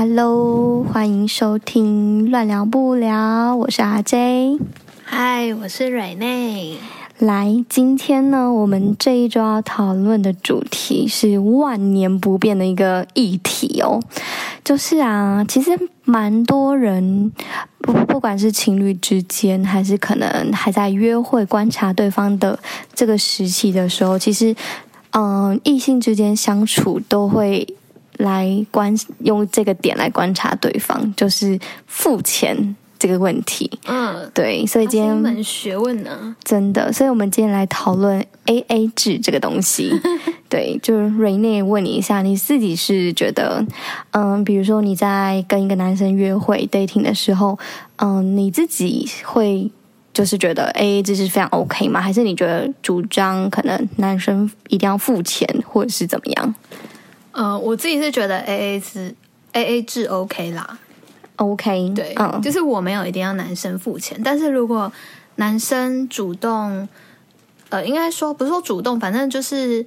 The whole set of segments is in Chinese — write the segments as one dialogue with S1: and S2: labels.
S1: Hello，欢迎收听乱聊不聊，我是阿 J，
S2: 嗨，我是瑞内。
S1: 来，今天呢，我们这一周要讨论的主题是万年不变的一个议题哦，就是啊，其实蛮多人不不管是情侣之间，还是可能还在约会观察对方的这个时期的时候，其实，嗯，异性之间相处都会。来观用这个点来观察对方，就是付钱这个问题。嗯，对，所以今天
S2: 一门学问呢，
S1: 真的。所以我们今天来讨论 AA 制这个东西。对，就是瑞内问你一下，你自己是觉得，嗯，比如说你在跟一个男生约会 dating 的时候，嗯，你自己会就是觉得 AA 制是非常 OK 吗？还是你觉得主张可能男生一定要付钱，或者是怎么样？
S2: 呃，我自己是觉得 A A 制 A A 制 OK 啦
S1: ，OK，
S2: 对，嗯，就是我没有一定要男生付钱，但是如果男生主动，呃，应该说不是说主动，反正就是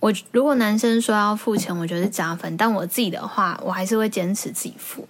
S2: 我如果男生说要付钱，我觉得是加分，但我自己的话，我还是会坚持自己付。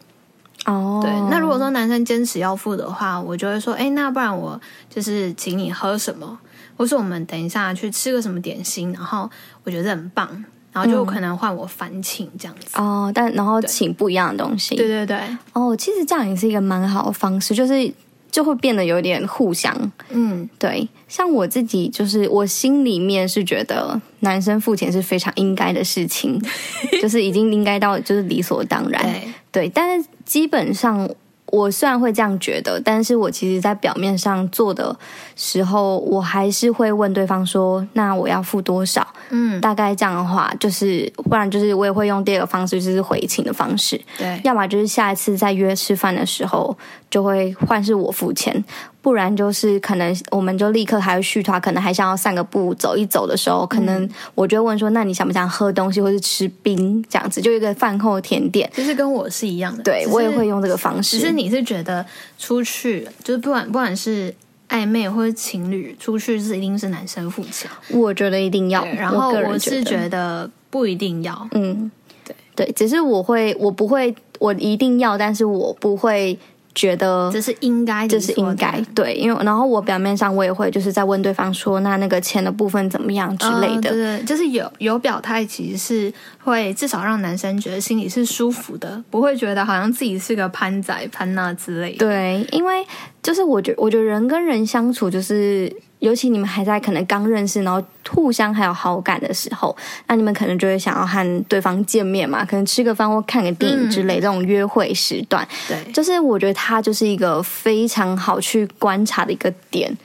S2: 哦，对，那如果说男生坚持要付的话，我就会说，哎，那不然我就是请你喝什么，或是我们等一下去吃个什么点心，然后我觉得很棒。然后就可能换我返请这样子、
S1: 嗯、哦，但然后请不一样的东西，
S2: 对对对。
S1: 哦，其实这样也是一个蛮好的方式，就是就会变得有点互相，嗯，对。像我自己，就是我心里面是觉得男生付钱是非常应该的事情，就是已经应该到就是理所当然，对，对。但是基本上。我虽然会这样觉得，但是我其实，在表面上做的时候，我还是会问对方说：“那我要付多少？”嗯，大概这样的话，就是不然就是我也会用第二个方式，就是回请的方式。对，要么就是下一次再约吃饭的时候，就会换是我付钱。不然就是可能我们就立刻还要续团，可能还想要散个步走一走的时候，可能我就问说：“那你想不想喝东西，或是吃冰这样子？就一个饭后甜点。”
S2: 就是跟我是一样的，
S1: 对我也会用这个方式。
S2: 其实你是觉得出去就是不管不管是暧昧或者情侣出去，是一定是男生付钱？
S1: 我觉得一定要。
S2: 然后我是觉得不一定要。
S1: 嗯，对对，只是我会，我不会，我一定要，但是我不会。觉得
S2: 这是应该，
S1: 这是应该，对，因为然后我表面上我也会就是在问对方说，那那个钱的部分怎么样之类的，
S2: 对，就是有有表态，其实是会至少让男生觉得心里是舒服的，不会觉得好像自己是个潘仔潘娜之类的。
S1: 对，因为就是我觉我觉得人跟人相处就是。尤其你们还在可能刚认识，然后互相还有好感的时候，那你们可能就会想要和对方见面嘛，可能吃个饭或看个电影之类、嗯、这种约会时段。对，就是我觉得它就是一个非常好去观察的一个点。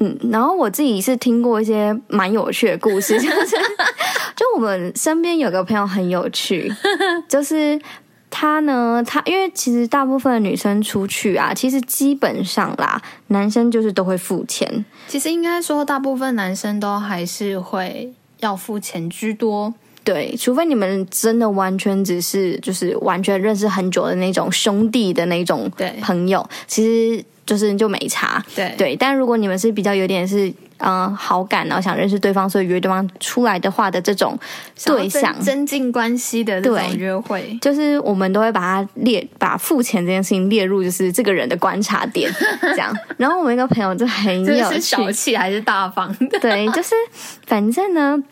S1: 嗯，然后我自己是听过一些蛮有趣的故事，就是 就我们身边有个朋友很有趣，就是。他呢？他因为其实大部分的女生出去啊，其实基本上啦，男生就是都会付钱。
S2: 其实应该说，大部分男生都还是会要付钱居多。
S1: 对，除非你们真的完全只是就是完全认识很久的那种兄弟的那种朋友，其实就是就没差。对对，但如果你们是比较有点是。嗯，好感，然后想认识对方，所以约对方出来的话的这种对象，
S2: 增进关系的这种约会，
S1: 就是我们都会把它列，把付钱这件事情列入，就是这个人的观察点，这样。然后我们一个朋友就很有趣，
S2: 是小气还是大方的？
S1: 对，就是反正呢。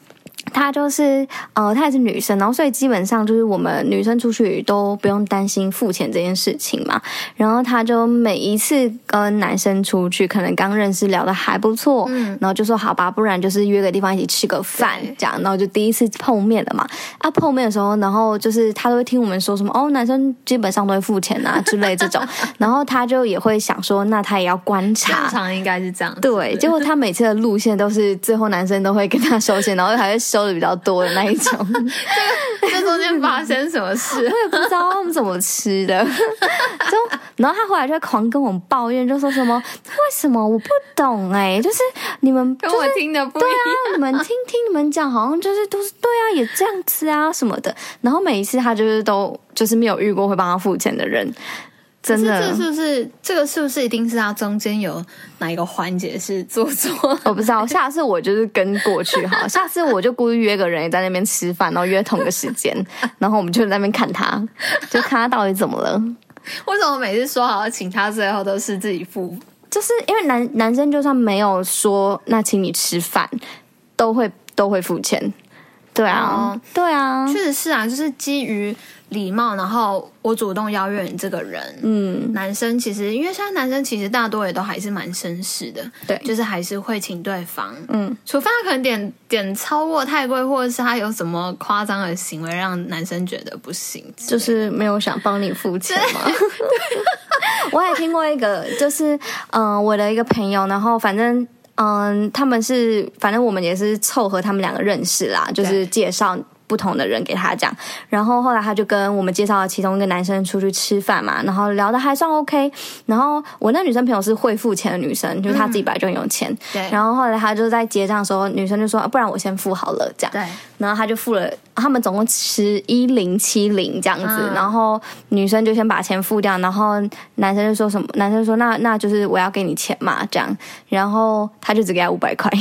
S1: 她就是呃，她也是女生，然后所以基本上就是我们女生出去都不用担心付钱这件事情嘛。然后她就每一次跟男生出去，可能刚认识聊的还不错，嗯，然后就说好吧，不然就是约个地方一起吃个饭这样。然后就第一次碰面了嘛。啊，碰面的时候，然后就是她都会听我们说什么哦，男生基本上都会付钱啊 之类这种。然后她就也会想说，那她也要观察，
S2: 正常应该是这样。
S1: 对，结果她每次的路线都是最后男生都会跟她收钱，然后还会收。收的比较多的那一种。
S2: 这这中间发生什么事？
S1: 我也不知道他们怎么吃的。就然后他后来就狂跟我们抱怨，就说什么为什么我不懂哎、欸，就是你们、就是、
S2: 跟我听的不一样，
S1: 对啊，你们听听你们讲，好像就是都是对啊，也这样子啊什么的。然后每一次他就是都就是没有遇过会帮他付钱的人。真的，
S2: 这是不是这个是不是一定是他中间有哪一个环节是做错？
S1: 我不知道，下次我就是跟过去哈，下次我就故意约个人也在那边吃饭，然后约同个时间，然后我们就在那边看他，就看他到底怎么了。
S2: 为什么每次说好要请他，最后都是自己付？
S1: 就是因为男男生就算没有说那请你吃饭，都会都会付钱。对啊，对啊，
S2: 确实是啊，就是基于。礼貌，然后我主动邀约你这个人，嗯，男生其实因为现在男生其实大多也都还是蛮绅士的，
S1: 对，
S2: 就是还是会请对方，嗯，除非他可能点点超过太贵，或者是他有什么夸张的行为让男生觉得不行，
S1: 就是没有想帮你付钱嘛。我也听过一个，就是嗯、呃，我的一个朋友，然后反正嗯、呃，他们是反正我们也是凑合他们两个认识啦，就是介绍。不同的人给他讲，然后后来他就跟我们介绍了其中一个男生出去吃饭嘛，然后聊的还算 OK。然后我那女生朋友是会付钱的女生，就是她自己本来就很有钱。
S2: 嗯、对。
S1: 然后后来他就在结账的时候，女生就说：“不然我先付好了。”这样。
S2: 对。
S1: 然后他就付了，他们总共吃一零七零这样子。嗯、然后女生就先把钱付掉，然后男生就说什么？男生就说：“那那就是我要给你钱嘛。”这样。然后他就只给他五百块。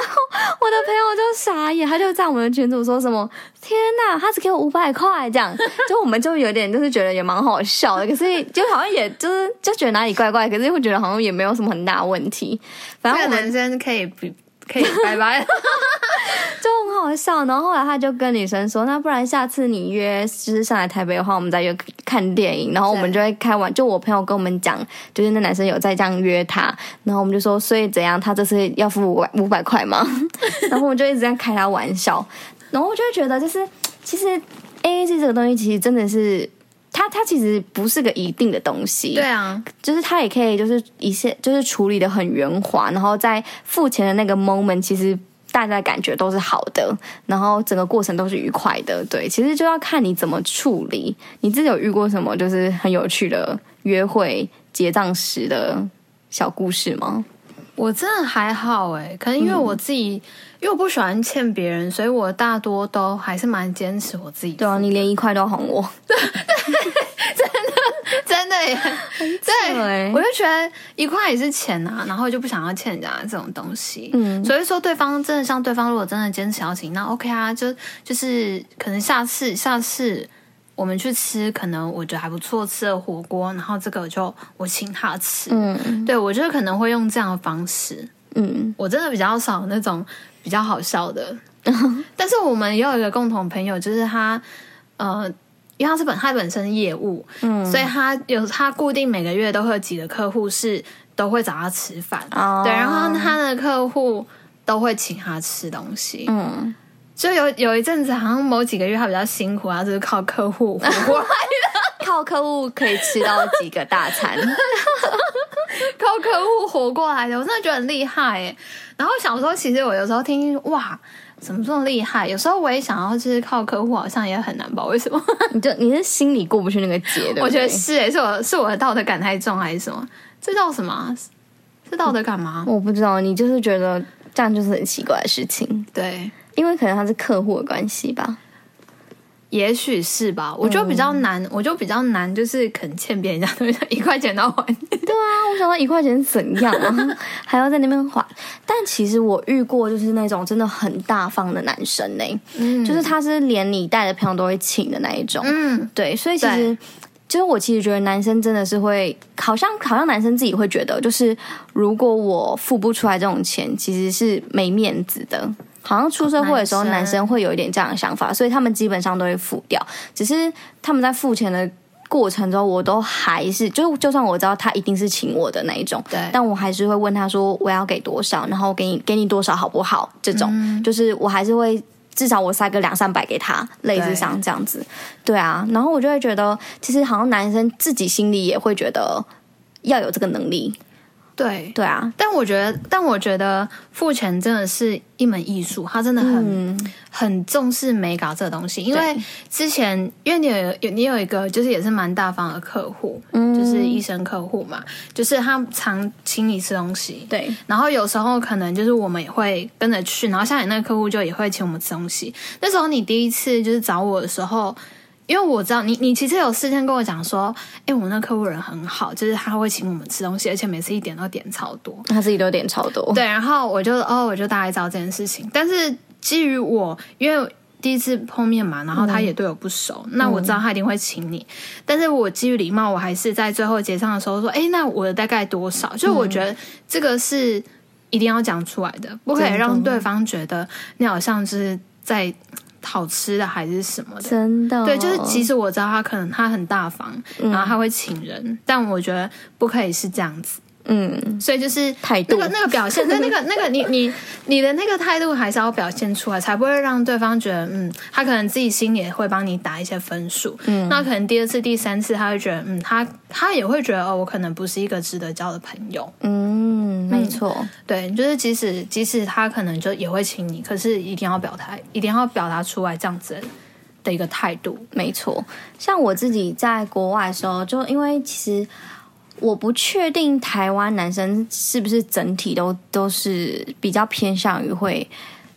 S1: 然后我的朋友就傻眼，他就在我们的群组说什么：“天呐，他只给我五百块，这样。”就我们就有点就是觉得也蛮好笑的，可是就好像也就是就觉得哪里怪怪，可是会觉得好像也没有什么很大问题。反正我们
S2: 男生可以不。可以 拜拜，
S1: 就很好笑。然后后来他就跟女生说：“那不然下次你约，就是上来台北的话，我们再约看电影。”然后我们就会开玩，就我朋友跟我们讲，就是那男生有在这样约他。然后我们就说：“所以怎样？他这次要付五百五百块吗？” 然后我们就一直在开他玩笑。然后我就会觉得，就是其实 AA 这个东西，其实真的是。它它其实不是个一定的东西，
S2: 对啊，
S1: 就是它也可以就是一些就是处理的很圆滑，然后在付钱的那个 moment，其实大家的感觉都是好的，然后整个过程都是愉快的。对，其实就要看你怎么处理。你自己有遇过什么就是很有趣的约会结账时的小故事吗？
S2: 我真的还好哎，可能因为我自己，嗯、因为我不喜欢欠别人，所以我大多都还是蛮坚持我自己。
S1: 对啊，你连一块都哄我，
S2: 对，真的真的耶，对，我就觉得一块也是钱啊，然后就不想要欠人家这种东西。嗯，所以说对方真的像对方，如果真的坚持要请，那 OK 啊，就就是可能下次下次。我们去吃，可能我觉得还不错吃的火锅，然后这个就我请他吃。嗯，对，我觉得可能会用这样的方式。嗯，我真的比较少那种比较好笑的。嗯，但是我们也有一个共同朋友，就是他，呃，因为他是本他本身业务，嗯，所以他有他固定每个月都会有几个客户是都会找他吃饭。哦，对，然后他的客户都会请他吃东西。嗯。就有有一阵子，好像某几个月他比较辛苦啊，就是靠客户活过来的，
S1: 靠客户可以吃到几个大餐，
S2: 靠客户活过来的，我真的觉得很厉害耶。然后想说，其实我有时候听哇，怎么这么厉害？有时候我也想要，就是靠客户，好像也很难吧？为什么？
S1: 你就你是心里过不去那个结的？
S2: 我觉得是诶，是我是我的道德感太重，还是什么？这叫什么？是道德感吗？
S1: 我，我不知道，你就是觉得这样就是很奇怪的事情，
S2: 对。
S1: 因为可能他是客户的关系吧，
S2: 也许是吧。我就比较难，嗯、我就比较难，就是肯欠别人家东西，一块钱都还。
S1: 对啊，我想到一块钱怎样啊，还要在那边还。但其实我遇过就是那种真的很大方的男生呢、欸，嗯，就是他是连你带的朋友都会请的那一种，嗯，对。所以其实对就是我其实觉得男生真的是会，好像好像男生自己会觉得，就是如果我付不出来这种钱，其实是没面子的。好像出社会的时候，男生会有一点这样的想法，所以他们基本上都会付掉。只是他们在付钱的过程中，我都还是就就算我知道他一定是请我的那一种，对，但我还是会问他说我要给多少，然后给你给你多少好不好？这种、嗯、就是我还是会至少我塞个两三百给他，类似像这样子，对，对啊。然后我就会觉得，其实好像男生自己心里也会觉得要有这个能力。
S2: 对
S1: 对啊，
S2: 但我觉得，但我觉得付钱真的是一门艺术，他真的很、嗯、很重视美感这个东西。因为之前，因为你有有你有一个就是也是蛮大方的客户，嗯，就是医生客户嘛，就是他常请你吃东西，
S1: 对。
S2: 然后有时候可能就是我们也会跟着去，然后像你那个客户就也会请我们吃东西。那时候你第一次就是找我的时候。因为我知道你，你其实有事先跟我讲说，哎，我们那客户人很好，就是他会请我们吃东西，而且每次一点都点超多，
S1: 他自己都点超多。
S2: 对，然后我就哦，我就大概知道这件事情。但是基于我，因为第一次碰面嘛，然后他也对我不熟，嗯、那我知道他一定会请你。嗯、但是我基于礼貌，我还是在最后结账的时候说，哎，那我的大概多少？就我觉得这个是一定要讲出来的，不可以让对方觉得你好像是在。好吃的还是什么的？
S1: 真的，
S2: 对，就是其实我知道他可能他很大方，嗯、然后他会请人，但我觉得不可以是这样子。嗯，所以就是
S1: 态度，
S2: 那个那个表现，那那个那个你你你的那个态度还是要表现出来，才不会让对方觉得，嗯，他可能自己心里也会帮你打一些分数。嗯，那可能第二次、第三次，他会觉得，嗯，他他也会觉得，哦，我可能不是一个值得交的朋友。
S1: 嗯，没错，
S2: 对，就是即使即使他可能就也会请你，可是一定要表态，一定要表达出来这样子的一个态度。
S1: 没错，像我自己在国外的时候，就因为其实。我不确定台湾男生是不是整体都都是比较偏向于会，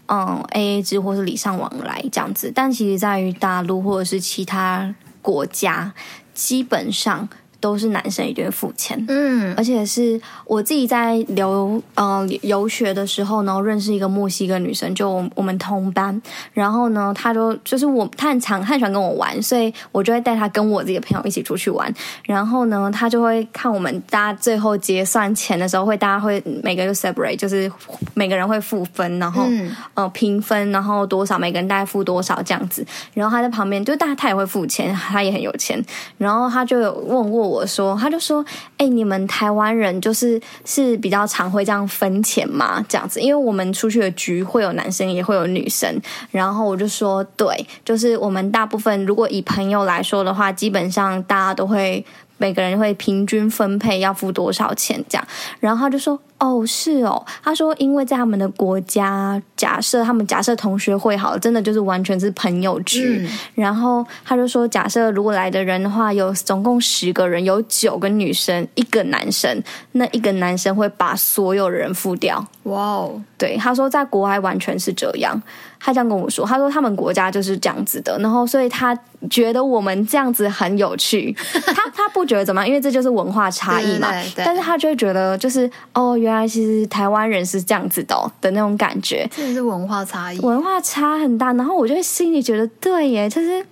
S1: 嗯，AA 制或是礼尚往来这样子，但其实在于大陆或者是其他国家，基本上。都是男生一定会付钱，嗯，而且是我自己在留呃游学的时候呢，认识一个墨西哥女生，就我，我们同班，然后呢，她就就是我，她很常，她很喜欢跟我玩，所以我就会带她跟我自己的朋友一起出去玩，然后呢，她就会看我们大家最后结算钱的时候，会大家会每个就 separate，就是每个人会付分，然后、嗯、呃平分，然后多少每个人大概付多少这样子，然后她在旁边就大家她也会付钱，她也很有钱，然后她就有问过我。我说，他就说，哎、你们台湾人就是是比较常会这样分钱嘛？这样子，因为我们出去的局会有男生也会有女生，然后我就说，对，就是我们大部分如果以朋友来说的话，基本上大家都会。每个人会平均分配要付多少钱这样，然后他就说：“哦，是哦。”他说：“因为在他们的国家，假设他们假设同学会好了，真的就是完全是朋友局。嗯、然后他就说，假设如果来的人的话，有总共十个人，有九个女生，一个男生，那一个男生会把所有人付掉。
S2: 哇哦，
S1: 对，他说在国外完全是这样。”他这样跟我说，他说他们国家就是这样子的，然后所以他觉得我们这样子很有趣，他他不觉得怎么样，因为这就是文化差异嘛。对对对，但是他就会觉得就是哦，原来其实台湾人是这样子的、哦、的那种感觉，
S2: 这是文化差异，
S1: 文化差很大。然后我就心里觉得对耶，就是。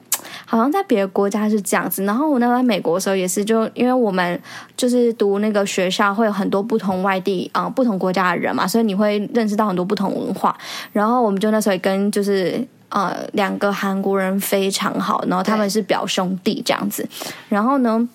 S1: 好像在别的国家是这样子，然后我那个在美国的时候也是，就因为我们就是读那个学校，会有很多不同外地啊、不同国家的人嘛，所以你会认识到很多不同文化。然后我们就那时候也跟就是呃两个韩国人非常好，然后他们是表兄弟这样子。然后呢，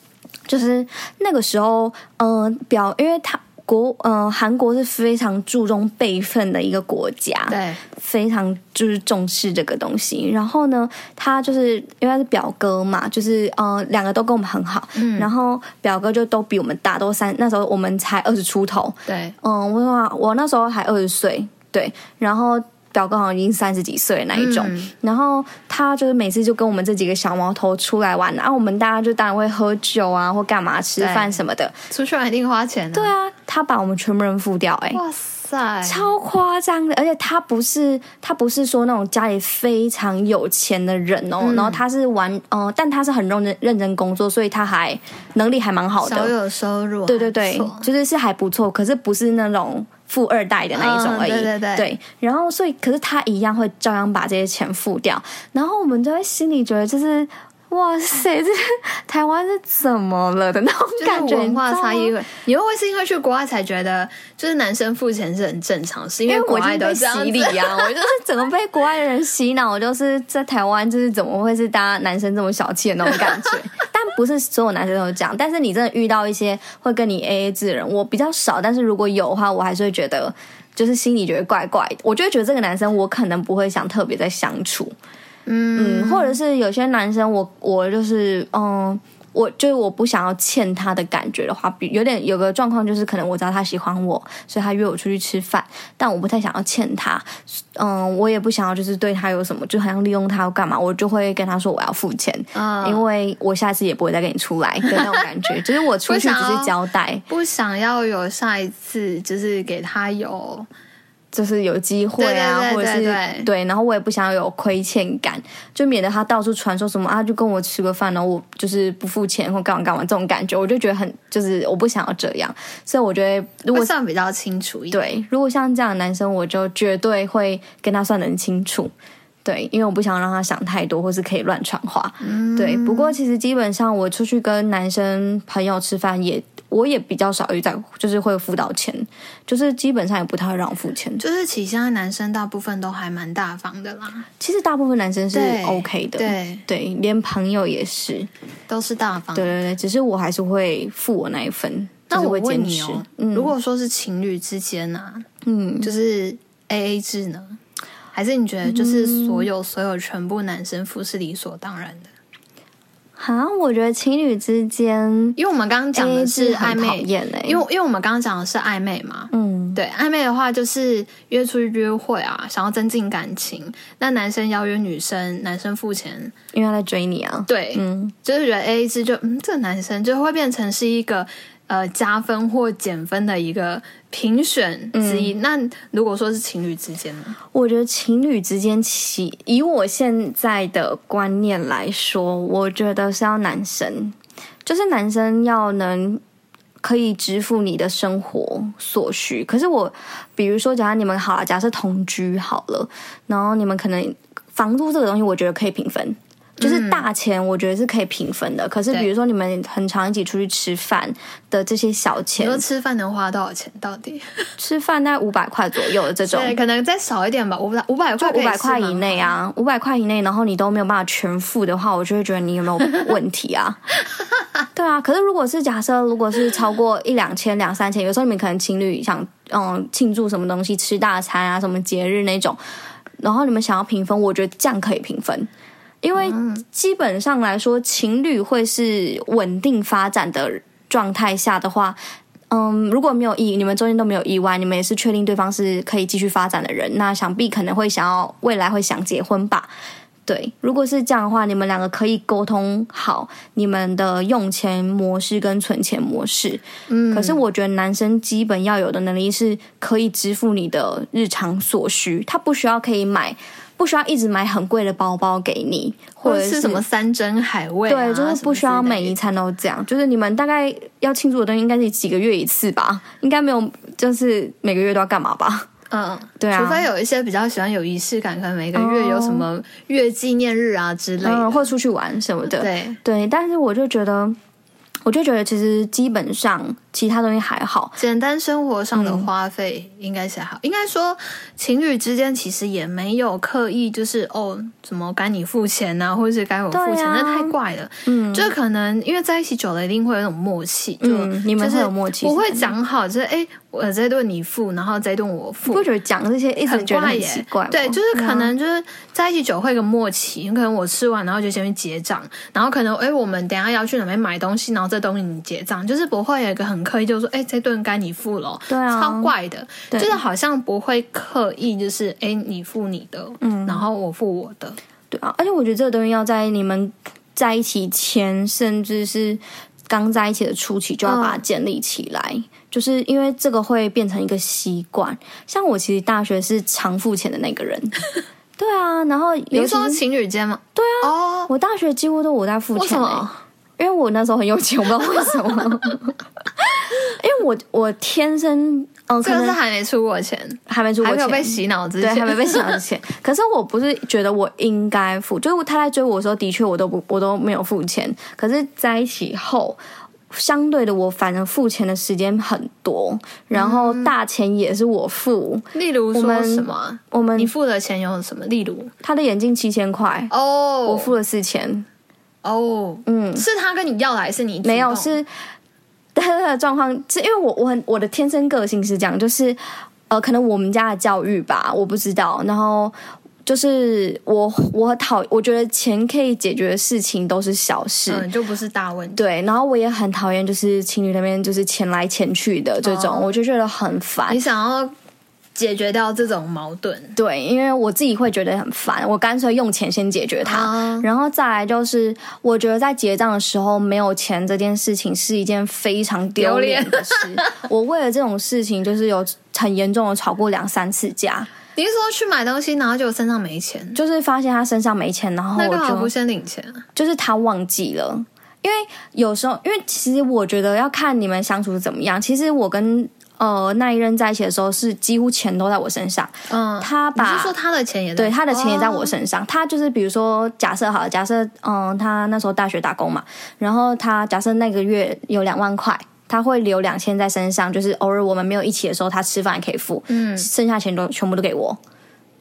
S1: 就是那个时候，嗯、表因为他。国呃，韩国是非常注重辈分的一个国家，
S2: 对，
S1: 非常就是重视这个东西。然后呢，他就是因为他是表哥嘛，就是呃，两个都跟我们很好。嗯，然后表哥就都比我们大，都三那时候我们才二十出头。
S2: 对，
S1: 嗯，我说我那时候还二十岁，对，然后。表哥好像已经三十几岁的那一种，嗯、然后他就是每次就跟我们这几个小毛头出来玩，然后我们大家就当然会喝酒啊，或干嘛吃饭什么的，
S2: 出去玩一定花钱、啊。
S1: 对啊，他把我们全部人付掉、欸，哎，
S2: 哇塞，
S1: 超夸张的！而且他不是他不是说那种家里非常有钱的人哦，嗯、然后他是玩，哦、呃，但他是很认真认真工作，所以他还能力还蛮好的，
S2: 小有收入，
S1: 对对对，就是是还不错，可是不是那种。富二代的那一种而已，
S2: 嗯、对对对，
S1: 对，然后所以，可是他一样会照样把这些钱付掉，然后我们就会心里觉得，就是哇塞，这 台湾是怎么了的那种感觉，
S2: 文化差异。你会不会是因为去国外才觉得，就是男生付钱是很正常，是因为国外都这样子？
S1: 因为我已经被洗礼啊，我就是整个被国外的人洗脑，就是在台湾就是怎么会是大家男生这么小气的那种感觉？但不是所有男生都这样，但是你真的遇到一些会跟你 AA 制的人，我比较少，但是如果有的话，我还是会觉得，就是心里觉得怪怪的。我就会觉得这个男生，我可能不会想特别再相处，嗯，嗯，或者是有些男生我，我我就是嗯，我就是我不想要欠他的感觉的话，比有点有个状况就是，可能我知道他喜欢我，所以他约我出去吃饭，但我不太想要欠他，嗯，我也不想要就是对他有什么，就好像利用他要干嘛，我就会跟他说我要付钱，嗯，因为我下次也不会再跟你出来的那种感觉，就是我出去只是交代，
S2: 不想要有下一次，就是给他有。
S1: 就是有机会啊，或者是对，然后我也不想要有亏欠感，就免得他到处传说什么啊，就跟我吃个饭，然后我就是不付钱或干嘛干嘛这种感觉，我就觉得很就是我不想要这样，所以我觉得如果
S2: 算比较清楚一点，
S1: 对，如果像这样的男生，我就绝对会跟他算的很清楚，对，因为我不想让他想太多，或是可以乱传话，嗯，对。不过其实基本上我出去跟男生朋友吃饭也。我也比较少遇到，就是会付到钱，就是基本上也不太会让我付钱。
S2: 就是其实现在男生大部分都还蛮大方的啦。
S1: 其实大部分男生是 OK 的，
S2: 对
S1: 对，连朋友也是，
S2: 都是大方的。
S1: 对对对，只是我还是会付我那一份。
S2: 那我
S1: 问
S2: 你哦，嗯、如果说是情侣之间呢、啊，嗯，就是 AA 制呢，还是你觉得就是所有所有全部男生付是理所当然的？
S1: 啊，我觉得情侣之间，
S2: 因为我们刚刚讲的是暧昧，
S1: 欸、
S2: 因为因为我们刚刚讲的是暧昧嘛，嗯，对，暧昧的话就是约出去约会啊，想要增进感情，那男生邀约女生，男生付钱，
S1: 因为他在追你啊，
S2: 对，嗯，就是觉得 AA 制就嗯，这个男生就会变成是一个。呃，加分或减分的一个评选之一。嗯、那如果说是情侣之间呢？
S1: 我觉得情侣之间，其以我现在的观念来说，我觉得是要男生，就是男生要能可以支付你的生活所需。可是我，比如说，假如你们好了，假设同居好了，然后你们可能房租这个东西，我觉得可以平分。就是大钱，我觉得是可以平分的。嗯、可是，比如说你们很常一起出去吃饭的这些小钱，
S2: 你说吃饭能花多少钱？到底
S1: 吃饭大概五百块左右的这种，
S2: 对，可能再少一点吧，五百五百块，
S1: 五百块以内啊，五百块以内，然后你都没有办法全付的话，我就会觉得你有没有问题啊？对啊，可是如果是假设，如果是超过一两千、两三千，有时候你们可能情侣想嗯庆祝什么东西，吃大餐啊，什么节日那种，然后你们想要平分，我觉得这样可以平分。因为基本上来说，情侣会是稳定发展的状态下的话，嗯，如果没有意，你们中间都没有意外，你们也是确定对方是可以继续发展的人，那想必可能会想要未来会想结婚吧？对，如果是这样的话，你们两个可以沟通好你们的用钱模式跟存钱模式。嗯，可是我觉得男生基本要有的能力是可以支付你的日常所需，他不需要可以买。不需要一直买很贵的包包给你，或者是
S2: 什么山珍海味，啊，
S1: 对，就是不需要每一餐都这样。就是你们大概要庆祝的东西，应该是几个月一次吧？应该没有，就是每个月都要干嘛吧？
S2: 嗯，
S1: 对啊。
S2: 除非有一些比较喜欢有仪式感，可能每个月有什么月纪念日啊之类的，
S1: 嗯，或出去玩什么的。
S2: 对
S1: 对，但是我就觉得，我就觉得其实基本上。其他东西还好，
S2: 简单生活上的花费应该是还好。嗯、应该说，情侣之间其实也没有刻意就是哦，怎么该你付钱啊，或者是该我付钱，啊、那太怪了。嗯，就可能因为在一起久了，一定会有那种默契。就、
S1: 嗯、你们会有默契，
S2: 不会讲好，就是哎，我这顿你付，然后这顿我付。
S1: 不觉得讲这些一直觉得很奇怪？
S2: 对，就是可能就是在一起久会有个默契，可能我吃完然后就先去结账，然后可能哎，我们等下要去哪边买东西，然后这东西你结账，就是不会有一个很。可以就是说，哎，这顿该你付了，
S1: 对啊，
S2: 超怪的，就是好像不会刻意，就是哎，你付你的，嗯，然后我付我的，
S1: 对啊，而且我觉得这个东西要在你们在一起前，甚至是刚在一起的初期，就要把它建立起来，嗯、就是因为这个会变成一个习惯。像我其实大学是常付钱的那个人，对啊，然后
S2: 你说情侣间吗？
S1: 对啊，哦，我大学几乎都我在付钱，因为我那时候很有钱，我不知道为什么。因为我我天生，嗯，可能
S2: 是还没出过钱，
S1: 还没出过钱，
S2: 还没有被洗脑之前，
S1: 对，还没被洗脑之前。可是我不是觉得我应该付，就是他在追我的时候，的确我都不，我都没有付钱。可是在一起后，相对的，我反而付钱的时间很多，然后大钱也是我付。
S2: 例如说什么？我们你付的钱有什么？例如
S1: 他的眼镜七千块哦，我付了四千
S2: 哦，嗯，是他跟你要的还是你
S1: 没有是？他的状况是因为我我很我的天生个性是这样，就是呃，可能我们家的教育吧，我不知道。然后就是我我讨，我觉得钱可以解决的事情都是小事，
S2: 嗯，就不是大问题。
S1: 对，然后我也很讨厌就是情侣那边就是钱来钱去的这种，哦、我就觉得很烦。
S2: 你想要解决掉这种矛盾？
S1: 对，因为我自己会觉得很烦，我干脆用钱先解决它，哦、然后再来就是我觉得在结账的时候没有钱这件事情是一件非常丢脸的事。我为了这种事情就是有很严重的吵过两三次架。
S2: 你是说去买东西，然后就身上没钱？
S1: 就是发现他身上没钱，然后我就
S2: 不先领钱。
S1: 就是他忘记了，因为有时候，因为其实我觉得要看你们相处是怎么样。其实我跟呃那一任在一起的时候，是几乎钱都在我身上。嗯，他把
S2: 你是说他的钱也在
S1: 对他的钱也在我身上。哦、他就是比如说，假设好了，假设嗯、呃，他那时候大学打工嘛，然后他假设那个月有两万块。他会留两千在身上，就是偶尔我们没有一起的时候，他吃饭也可以付，嗯，剩下钱都全部都给我，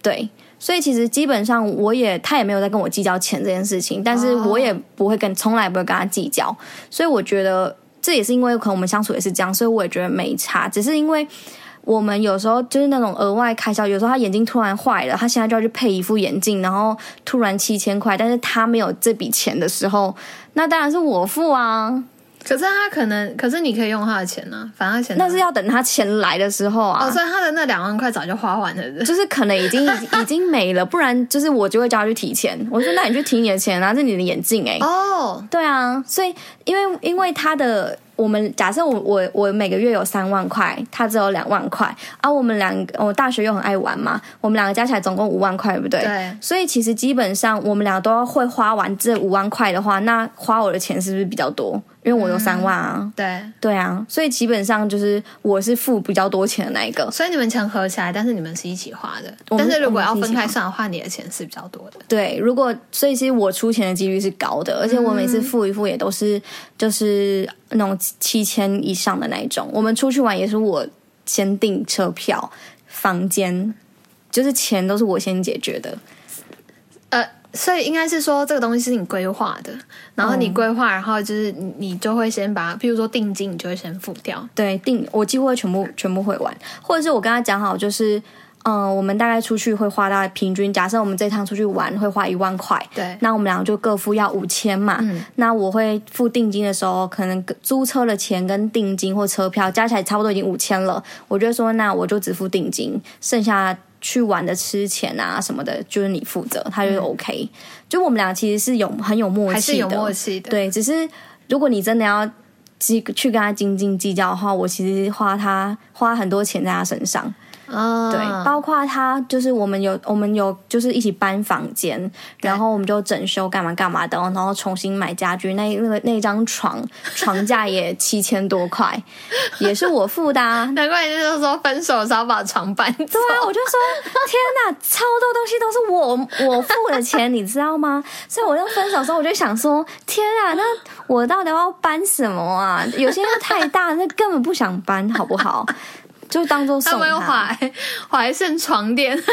S1: 对，所以其实基本上我也他也没有在跟我计较钱这件事情，但是我也不会跟从来不会跟他计较，所以我觉得这也是因为可能我们相处也是这样，所以我也觉得没差，只是因为我们有时候就是那种额外开销，有时候他眼睛突然坏了，他现在就要去配一副眼镜，然后突然七千块，但是他没有这笔钱的时候，那当然是我付啊。
S2: 可是他可能，可是你可以用他的钱呢、啊，反正钱
S1: 那是要等他钱来的时候啊。
S2: 哦，所以他的那两万块早就花完了，
S1: 就是可能已经 已经没了，不然就是我就会叫他去提钱。我说那你去提你的钱，拿着你的眼镜哎、欸。哦，对啊，所以因为因为他的。我们假设我我我每个月有三万块，他只有两万块，而、啊、我们两个我大学又很爱玩嘛，我们两个加起来总共五万块，对不对？对。所以其实基本上我们两个都要会花完这五万块的话，那花我的钱是不是比较多？因为我有三万啊。
S2: 嗯、对
S1: 对啊，所以基本上就是我是付比较多钱的那一个。
S2: 所以你们钱合起来，但是你们是一起花的。但是如果要分开算的话，你的钱是比较多的。
S1: 对，如果所以其实我出钱的几率是高的，而且我每次付一付也都是就是。那种七千以上的那一种，我们出去玩也是我先订车票、房间，就是钱都是我先解决的。
S2: 呃，所以应该是说这个东西是你规划的，然后你规划，然后就是你就会先把，譬如说定金，你就会先付掉。
S1: 对，定我几乎会全部全部会完，或者是我跟他讲好，就是。嗯，我们大概出去会花到平均，假设我们这趟出去玩会花一万块，
S2: 对，
S1: 那我们两个就各付要五千嘛。嗯，那我会付定金的时候，可能租车的钱跟定金或车票加起来差不多已经五千了，我就说那我就只付定金，剩下去玩的吃钱啊什么的，就是你负责，他就 OK。嗯，就我们俩其实是有很有默契的，
S2: 还是有默契的，
S1: 对。只是如果你真的要去跟他斤斤计较的话，我其实花他花很多钱在他身上。嗯，对，包括他就是我们有我们有就是一起搬房间，然后我们就整修干嘛干嘛的，然后重新买家具，那那个那张床床架也七千多块，也是我付的啊。
S2: 难怪你就是说分手的时候把床搬走。对
S1: 啊，我就说天哪，超多东西都是我我付的钱，你知道吗？所以我就分手的时候我就想说，天啊，那我到底要搬什么啊？有些又太大，那根本不想搬，好不好？就当做送他，
S2: 他们有怀怀盛床垫。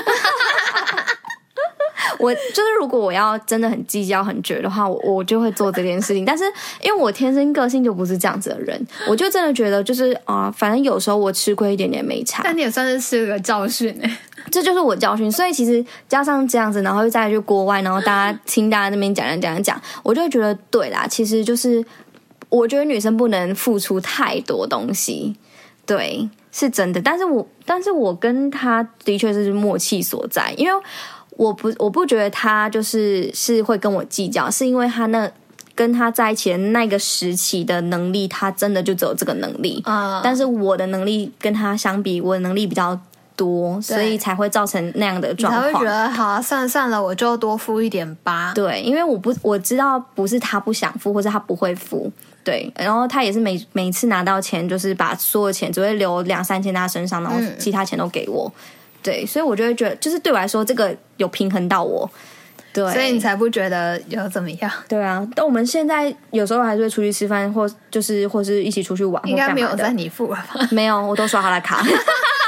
S1: 我就是如果我要真的很计较很绝的话，我我就会做这件事情。但是因为我天生个性就不是这样子的人，我就真的觉得就是啊、呃，反正有时候我吃亏一点点没差。
S2: 但你也算是吃了个教训哎，
S1: 这就是我教训。所以其实加上这样子，然后又再去国外，然后大家听大家那边讲讲讲讲，我就会觉得对啦。其实就是我觉得女生不能付出太多东西，对。是真的，但是我但是我跟他的确是默契所在，因为我不我不觉得他就是是会跟我计较，是因为他那跟他在一起的那个时期的能力，他真的就只有这个能力啊。Uh, 但是我的能力跟他相比，我的能力比较多，所以才会造成那样的状况。
S2: 才会觉得好啊，算了算了，我就多付一点吧。
S1: 对，因为我不我知道不是他不想付，或者他不会付。对，然后他也是每每次拿到钱，就是把所有钱只会留两三千在他身上，然后其他钱都给我。嗯、对，所以我就会觉得，就是对我来说，这个有平衡到我。对，
S2: 所以你才不觉得有怎么样？
S1: 对啊，但我们现在有时候还是会出去吃饭，或就是或是一起出去玩，
S2: 应该没有在你付吧？
S1: 没有，我都刷他的卡。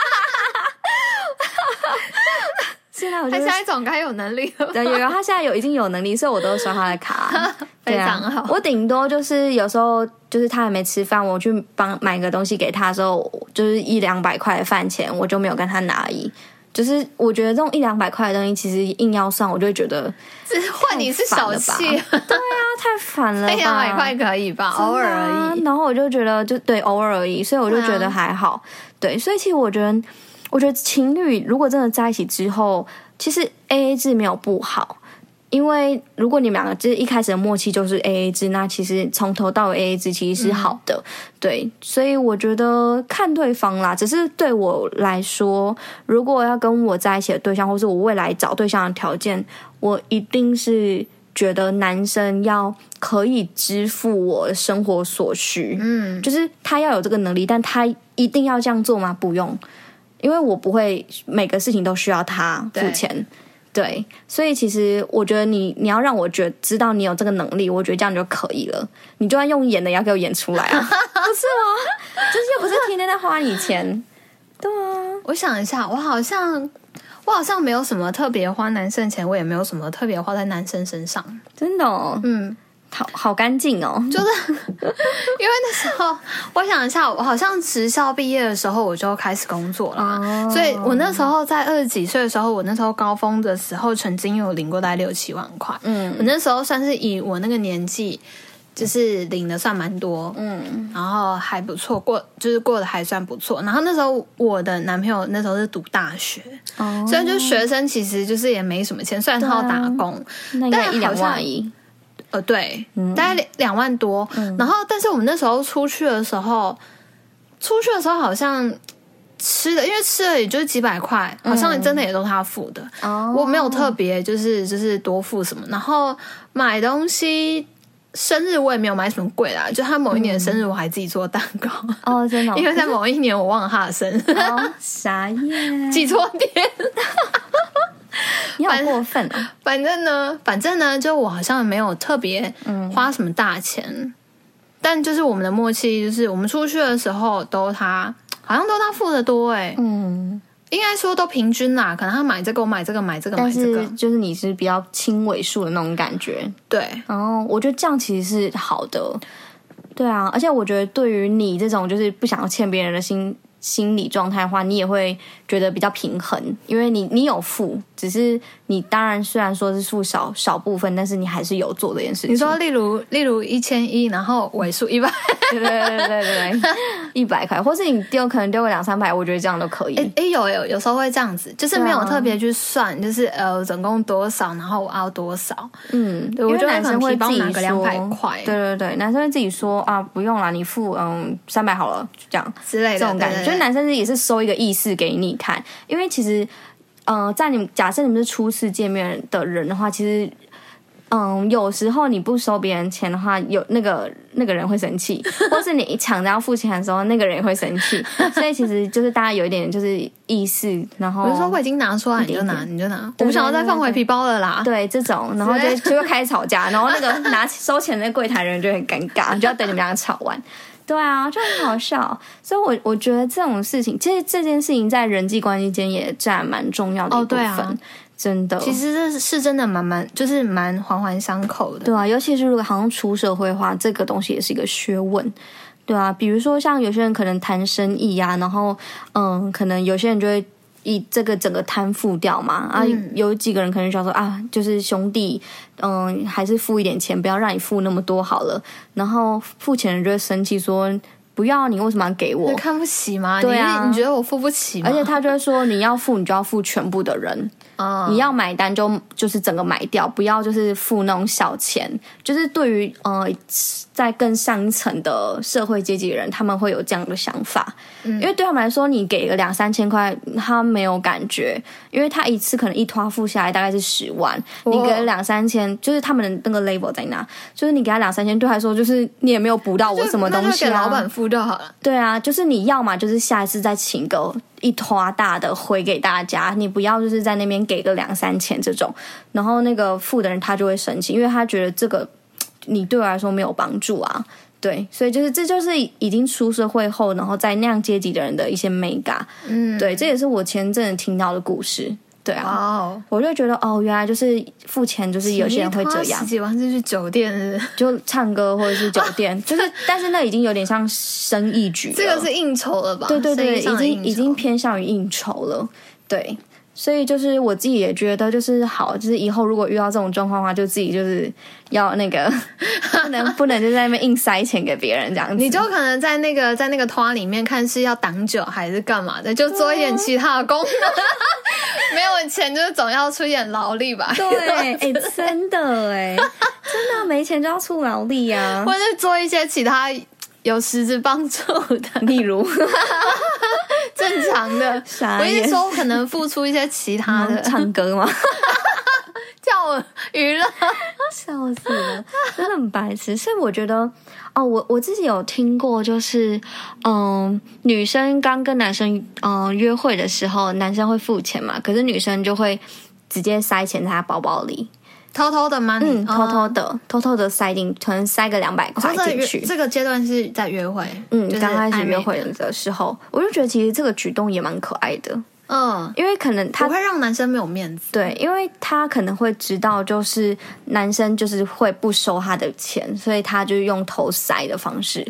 S1: 现在我觉得
S2: 他现在总该有能力了。
S1: 对，有有，他现在有已经有能力，所以我都刷他的卡。
S2: 非常好。
S1: 我顶多就是有时候就是他还没吃饭，我去帮买个东西给他的时候，就是一两百块的饭钱，我就没有跟他拿而已。就是我觉得这种一两百块的东西，其实硬要算，我就会觉得
S2: 这换你是小气，对
S1: 啊，太烦了吧。
S2: 一两百块可以吧，偶尔而已。
S1: 然后我就觉得，就对，偶尔而已，所以我就觉得还好。对，所以其实我觉得，我觉得情侣如果真的在一起之后，其实 AA 制没有不好。因为如果你们两个就是一开始的默契就是 A A 制，那其实从头到尾 A A 制其实是好的，嗯、对。所以我觉得看对方啦，只是对我来说，如果要跟我在一起的对象，或是我未来找对象的条件，我一定是觉得男生要可以支付我的生活所需，嗯，就是他要有这个能力，但他一定要这样做吗？不用，因为我不会每个事情都需要他付钱。对，所以其实我觉得你你要让我觉得知道你有这个能力，我觉得这样就可以了。你就算用演的，也要给我演出来啊，不是吗？就是又不是天天在花你钱。对啊，
S2: 我想一下，我好像我好像没有什么特别花男生钱，我也没有什么特别花在男生身上，
S1: 真的哦，嗯。好好干净哦，
S2: 就是 因为那时候，我想一下，我好像职校毕业的时候我就开始工作了，哦、所以我那时候在二十几岁的时候，我那时候高峰的时候，曾经有领过大概六七万块。嗯，我那时候算是以我那个年纪，就是领的算蛮多，嗯，然后还不错，过就是过得还算不错。然后那时候我的男朋友那时候是读大学，哦，所以就学生其实就是也没什么钱，虽然他要打工，啊、但一两万而已。呃，对，嗯、大概两两万多。嗯、然后，但是我们那时候出去的时候，出去的时候好像吃的，因为吃的也就是几百块，好像真的也都他付的。嗯、我没有特别就是就是多付什么。然后买东西，生日我也没有买什么贵啦，就他某一年的生日我还自己做蛋糕。
S1: 哦，真的，
S2: 因为在某一年我忘了他的生日，
S1: 哦、傻眼，
S2: 记错点。
S1: 你好过分啊！
S2: 反正呢，反正呢，就我好像没有特别花什么大钱，嗯、但就是我们的默契，就是我们出去的时候都他，好像都他付的多哎、欸，嗯，应该说都平均啦，可能他买这个，我买这个，买这个，买这个，
S1: 就是你是比较轻尾数的那种感觉，
S2: 对，
S1: 然后我觉得这样其实是好的，对啊，而且我觉得对于你这种就是不想要欠别人的心。心理状态的话，你也会觉得比较平衡，因为你你有付，只是你当然虽然说是付少少部分，但是你还是有做这件事情。
S2: 你说例如例如一千一，然后尾数一百，
S1: 对对对对对，一百块，或是你丢可能丢个两三百，我觉得这样都可以。
S2: 哎，有有有时候会这样子，就是没有特别去算，就是呃总共多少，然后我要多少。嗯，对，我觉得男生会自己拿个两百块。
S1: 对对对，男生会自己说啊，不用啦，你付嗯三百好了，就这样
S2: 之类的这种感觉。
S1: 就男生也是收一个意思给你看，因为其实，嗯、呃，在你们假设你们是初次见面的人的话，其实，嗯，有时候你不收别人钱的话，有那个那个人会生气，或是你抢着要付钱的时候，那个人也会生气。所以其实就是大家有一点就是意思，然后
S2: 比如说我已经拿出来，你就拿，你就拿，我不想要再放回皮包了啦。
S1: 对，这种，然后就就会开始吵架，然后那个拿收钱的柜台人就很尴尬，就要等你们两个吵完。对啊，就很好笑，所以我，我我觉得这种事情，其实这件事情在人际关系间也占蛮重要的一部分，哦对啊、真的。
S2: 其实这是真的蛮蛮，就是蛮环环相扣的，
S1: 对啊。尤其是如果好像出社会的话，这个东西也是一个学问，对啊。比如说像有些人可能谈生意呀、啊，然后嗯，可能有些人就会。以这个整个摊付掉嘛，啊，有几个人可能想说啊，就是兄弟，嗯，还是付一点钱，不要让你付那么多好了。然后付钱人就会生气说，不要，你为什么要给我？
S2: 看不起吗？
S1: 对啊，
S2: 你，觉得我付不起吗？
S1: 而且他就会说，你要付，你就要付全部的人。你要买单就就是整个买掉，不要就是付那种小钱。就是对于呃，在更上一层的社会阶级的人，他们会有这样的想法。嗯，因为对他们来说，你给个两三千块，他没有感觉，因为他一次可能一拖付下来大概是十万，你给了两三千，就是他们的那个 label 在哪？就是你给他两三千，对他来说就是你也没有补到我什么东西啊。
S2: 给老板付就好了。
S1: 对啊，就是你要嘛，就是下一次再请个。一拖大的回给大家，你不要就是在那边给个两三千这种，然后那个付的人他就会生气，因为他觉得这个你对我来说没有帮助啊，对，所以就是这就是已经出社会后，然后在那样阶级的人的一些美感，嗯，对，这也是我前阵子听到的故事。对啊，Wow. 我就觉得哦，原来就是付钱，就是有些人会这样。
S2: 十几万是去酒店是是，
S1: 就唱歌或者是酒店，就是，但是那已经有点像生意局了。
S2: 这个是应酬了吧？
S1: 对对对，已经已经偏向于应酬了。对，所以就是我自己也觉得，就是好，就是以后如果遇到这种状况的话，就自己就是要那个 不能 不能就在那边硬塞钱给别人这样子，
S2: 你就可能在那个在那个摊里面看是要挡酒还是干嘛的，就做一点其他的功能。没有钱就是总要出一点劳力吧？
S1: 对，哎、欸，真的哎，真的没钱就要出劳力啊，
S2: 或者做一些其他。有实质帮助的，
S1: 例如
S2: 正常的，我跟你说，可能付出一些其他的，
S1: 唱歌吗？
S2: 叫我娱乐，
S1: 笑死了，真的很白痴。所以我觉得，哦，我我自己有听过，就是，嗯，女生刚跟男生嗯约会的时候，男生会付钱嘛，可是女生就会直接塞钱在他包包里。
S2: 偷偷的吗？
S1: 嗯，偷偷的，哦、偷偷的塞进，可能塞个两百块进去。
S2: 这个阶段是在约会，
S1: 嗯，刚开始约会的时候，我就觉得其实这个举动也蛮可爱的。嗯，因为可能他
S2: 不会让男生没有面子。
S1: 对，因为他可能会知道，就是男生就是会不收他的钱，所以他就用头塞的方式。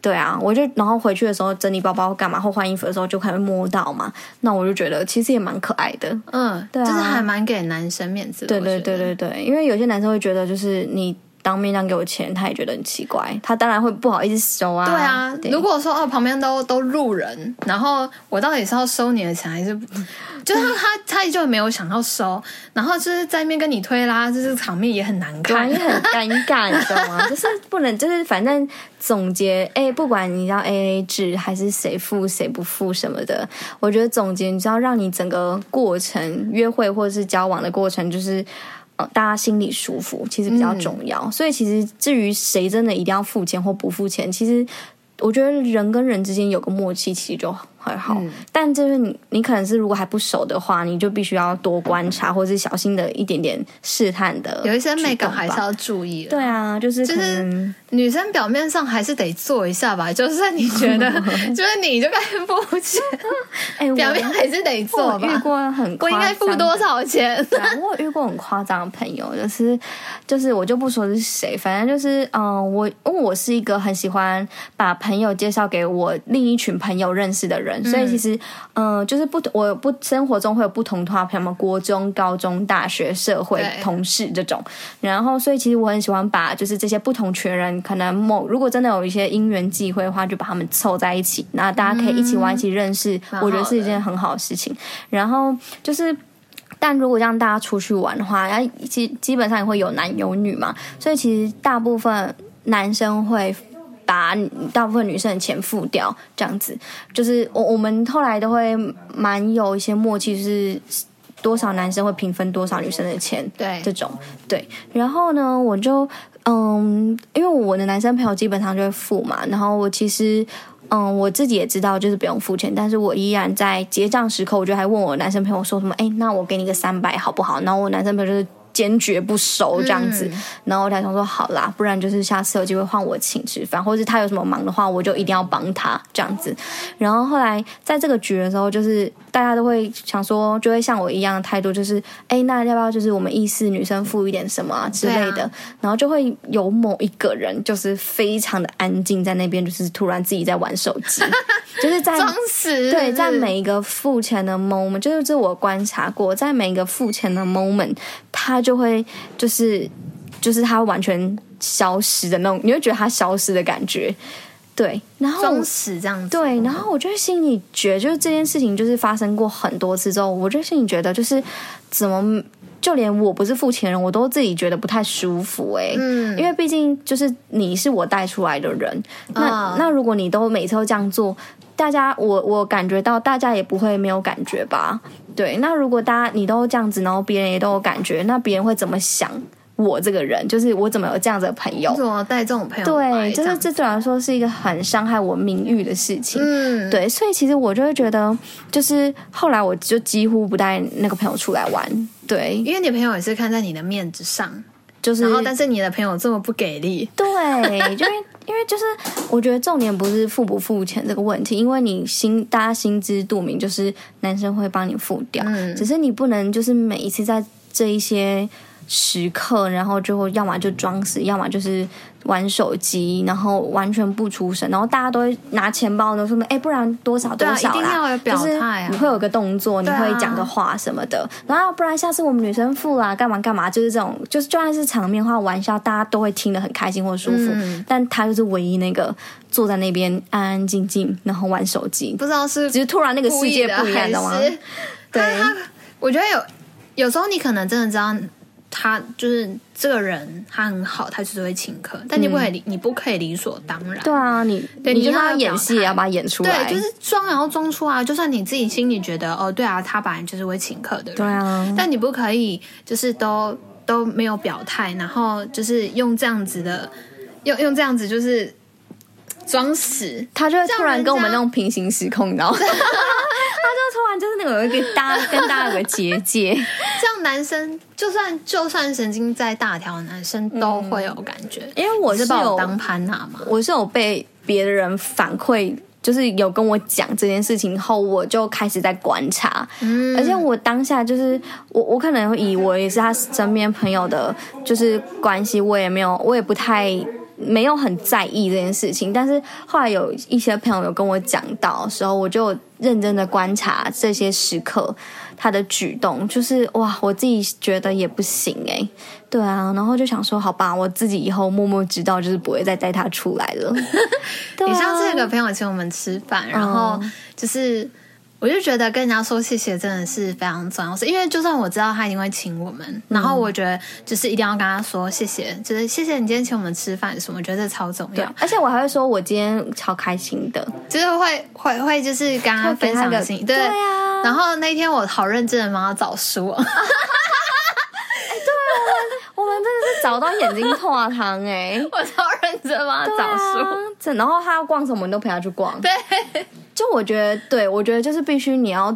S1: 对啊，我就然后回去的时候整理包包干嘛，或换衣服的时候就可能摸到嘛，那我就觉得其实也蛮可爱的，
S2: 嗯，对啊，就是还蛮给男生面子的。
S1: 对对对对对，因为有些男生会觉得就是你当面这样给我钱，他也觉得很奇怪，他当然会不好意思收啊。
S2: 对啊，对，如果说哦旁边都都路人，然后我到底是要收你的钱还是？就是他，他就没有想要收，然后就是在面跟你推拉，就是场面也很难看，
S1: 也很尴尬，你知道吗？就是不能，就是反正总结，哎，不管你要 AA 制还是谁付谁不付什么的，我觉得总结，你知道，让你整个过程约会或者是交往的过程，就是呃，大家心里舒服，其实比较重要。嗯、所以其实至于谁真的一定要付钱或不付钱，其实我觉得人跟人之间有个默契，其实就好。好，嗯、但就是你，你可能是如果还不熟的话，你就必须要多观察，或者是小心的一点点试探的。
S2: 有一些美感还是要注意的。
S1: 对啊，就是
S2: 就是女生表面上还是得做一下吧。就是你觉得，就是你就该付钱，哎、欸，表面还是得做吧。
S1: 遇过很，
S2: 我应该付多少钱？
S1: 我有遇过很夸张的朋友，就是就是我就不说是谁，反正就是嗯、呃，我因为我是一个很喜欢把朋友介绍给我另一群朋友认识的人。所以其实，嗯、呃，就是不同，我不生活中会有不同的朋友们，国中、高中、大学、社会、同事这种。然后，所以其实我很喜欢把就是这些不同群人，可能某如果真的有一些因缘际会的话，就把他们凑在一起，那大家可以一起玩，一起认识，我觉得是一件很好的事情。然后就是，但如果让大家出去玩的话，然后基基本上也会有男有女嘛，所以其实大部分男生会。把大部分女生的钱付掉，这样子就是我我们后来都会蛮有一些默契，就是多少男生会平分多少女生的钱，
S2: 对
S1: 这种对。然后呢，我就嗯，因为我的男生朋友基本上就会付嘛，然后我其实嗯我自己也知道就是不用付钱，但是我依然在结账时刻，我就还问我男生朋友说什么，哎，那我给你个三百好不好？然后我男生朋友就是。坚决不收这样子，嗯、然后我才想说好啦，不然就是下次有机会换我请吃饭，或者是他有什么忙的话，我就一定要帮他这样子。然后后来在这个局的时候，就是大家都会想说，就会像我一样的态度，就是哎，那要不要就是我们意思女生付一点什么啊之类的？啊、然后就会有某一个人就是非常的安静在那边，就是突然自己在玩手机，就是在
S2: 装死。
S1: 对，在每一个付钱的 moment，就是这我观察过，在每一个付钱的 moment，他。就会就是就是他完全消失的那种，你会觉得他消失的感觉，对，然后
S2: 装死这样子，
S1: 对，然后我就心里觉得，就是这件事情就是发生过很多次之后，我就心里觉得，就是怎么就连我不是付钱人，我都自己觉得不太舒服哎、欸，嗯，因为毕竟就是你是我带出来的人，那、嗯、那如果你都每次都这样做，大家我我感觉到大家也不会没有感觉吧。对，那如果大家你都这样子，然后别人也都有感觉，那别人会怎么想我这个人？就是我怎么有这样子的朋友？
S2: 怎么带这种朋友？
S1: 对，就是这对我来说是一个很伤害我名誉的事情。嗯，对，所以其实我就会觉得，就是后来我就几乎不带那个朋友出来玩。对，
S2: 因为你朋友也是看在你的面子上，
S1: 就是，
S2: 然后但是你的朋友这么不给力，
S1: 对，就是。因为就是，我觉得重点不是付不付钱这个问题，因为你心大家心知肚明，就是男生会帮你付掉，嗯、只是你不能就是每一次在这一些时刻，然后就要么就装死，要么就是玩手机，然后完全不出声，然后大家都会拿钱包呢说：“哎，不然多少多少啦。”
S2: 一定要有表态啊！
S1: 就是你会有个动作，你会讲个话什么的，然后不然下次我们女生付啦，干嘛干嘛，就是这种，就是就算是场面话玩笑，大家都会听得很开心或舒服。嗯、但他就是唯一那个坐在那边安安静静，然后玩手机，
S2: 不知道是
S1: 只是突然那个世界不一样的吗？对，
S2: 我觉得有有时候你可能真的知道。他就是这个人，他很好，他就是会请客，但你不可以，嗯、你不可以理所当然。
S1: 对啊，你对你就要演戏也要把他演出来，
S2: 对，就是装然后装出啊。就算你自己心里觉得哦，对啊，他本来就是会请客的人，
S1: 对啊，
S2: 但你不可以就是都都没有表态，然后就是用这样子的，用用这样子就是装死，
S1: 他就会突然跟我们那种平行时空，你知道吗？他就突然就是那种有一个大跟大家有个结界，
S2: 这样男生就算就算神经再大条的男生都会有感觉，
S1: 嗯、因为我是，是把我
S2: 当潘娜嘛，
S1: 我是有被别人反馈，就是有跟我讲这件事情后，我就开始在观察，嗯，而且我当下就是我我可能会以我也是他身边朋友的，就是关系，我也没有，我也不太。没有很在意这件事情，但是后来有一些朋友有跟我讲到的时候，我就认真的观察这些时刻他的举动，就是哇，我自己觉得也不行诶，对啊，然后就想说，好吧，我自己以后默默知道，就是不会再带他出来了。
S2: 你上次有个朋友请我们吃饭，然后就是。我就觉得跟人家说谢谢真的是非常重要，是因为就算我知道他一定会请我们，嗯、然后我觉得就是一定要跟他说谢谢，就是谢谢你今天请我们吃饭什么，我觉得这超重要。
S1: 而且我还会说我今天超开心的，
S2: 就是会会会就是跟他分享个心，对，呀啊。然后那天我好认真的帮他找书，哎，
S1: 对我们我们真的是找到眼睛破汤哎，
S2: 我超认真帮他找书，
S1: 啊，然后他要逛什么，你都陪他去逛，
S2: 对。
S1: 就我觉得，对我觉得就是必须你要，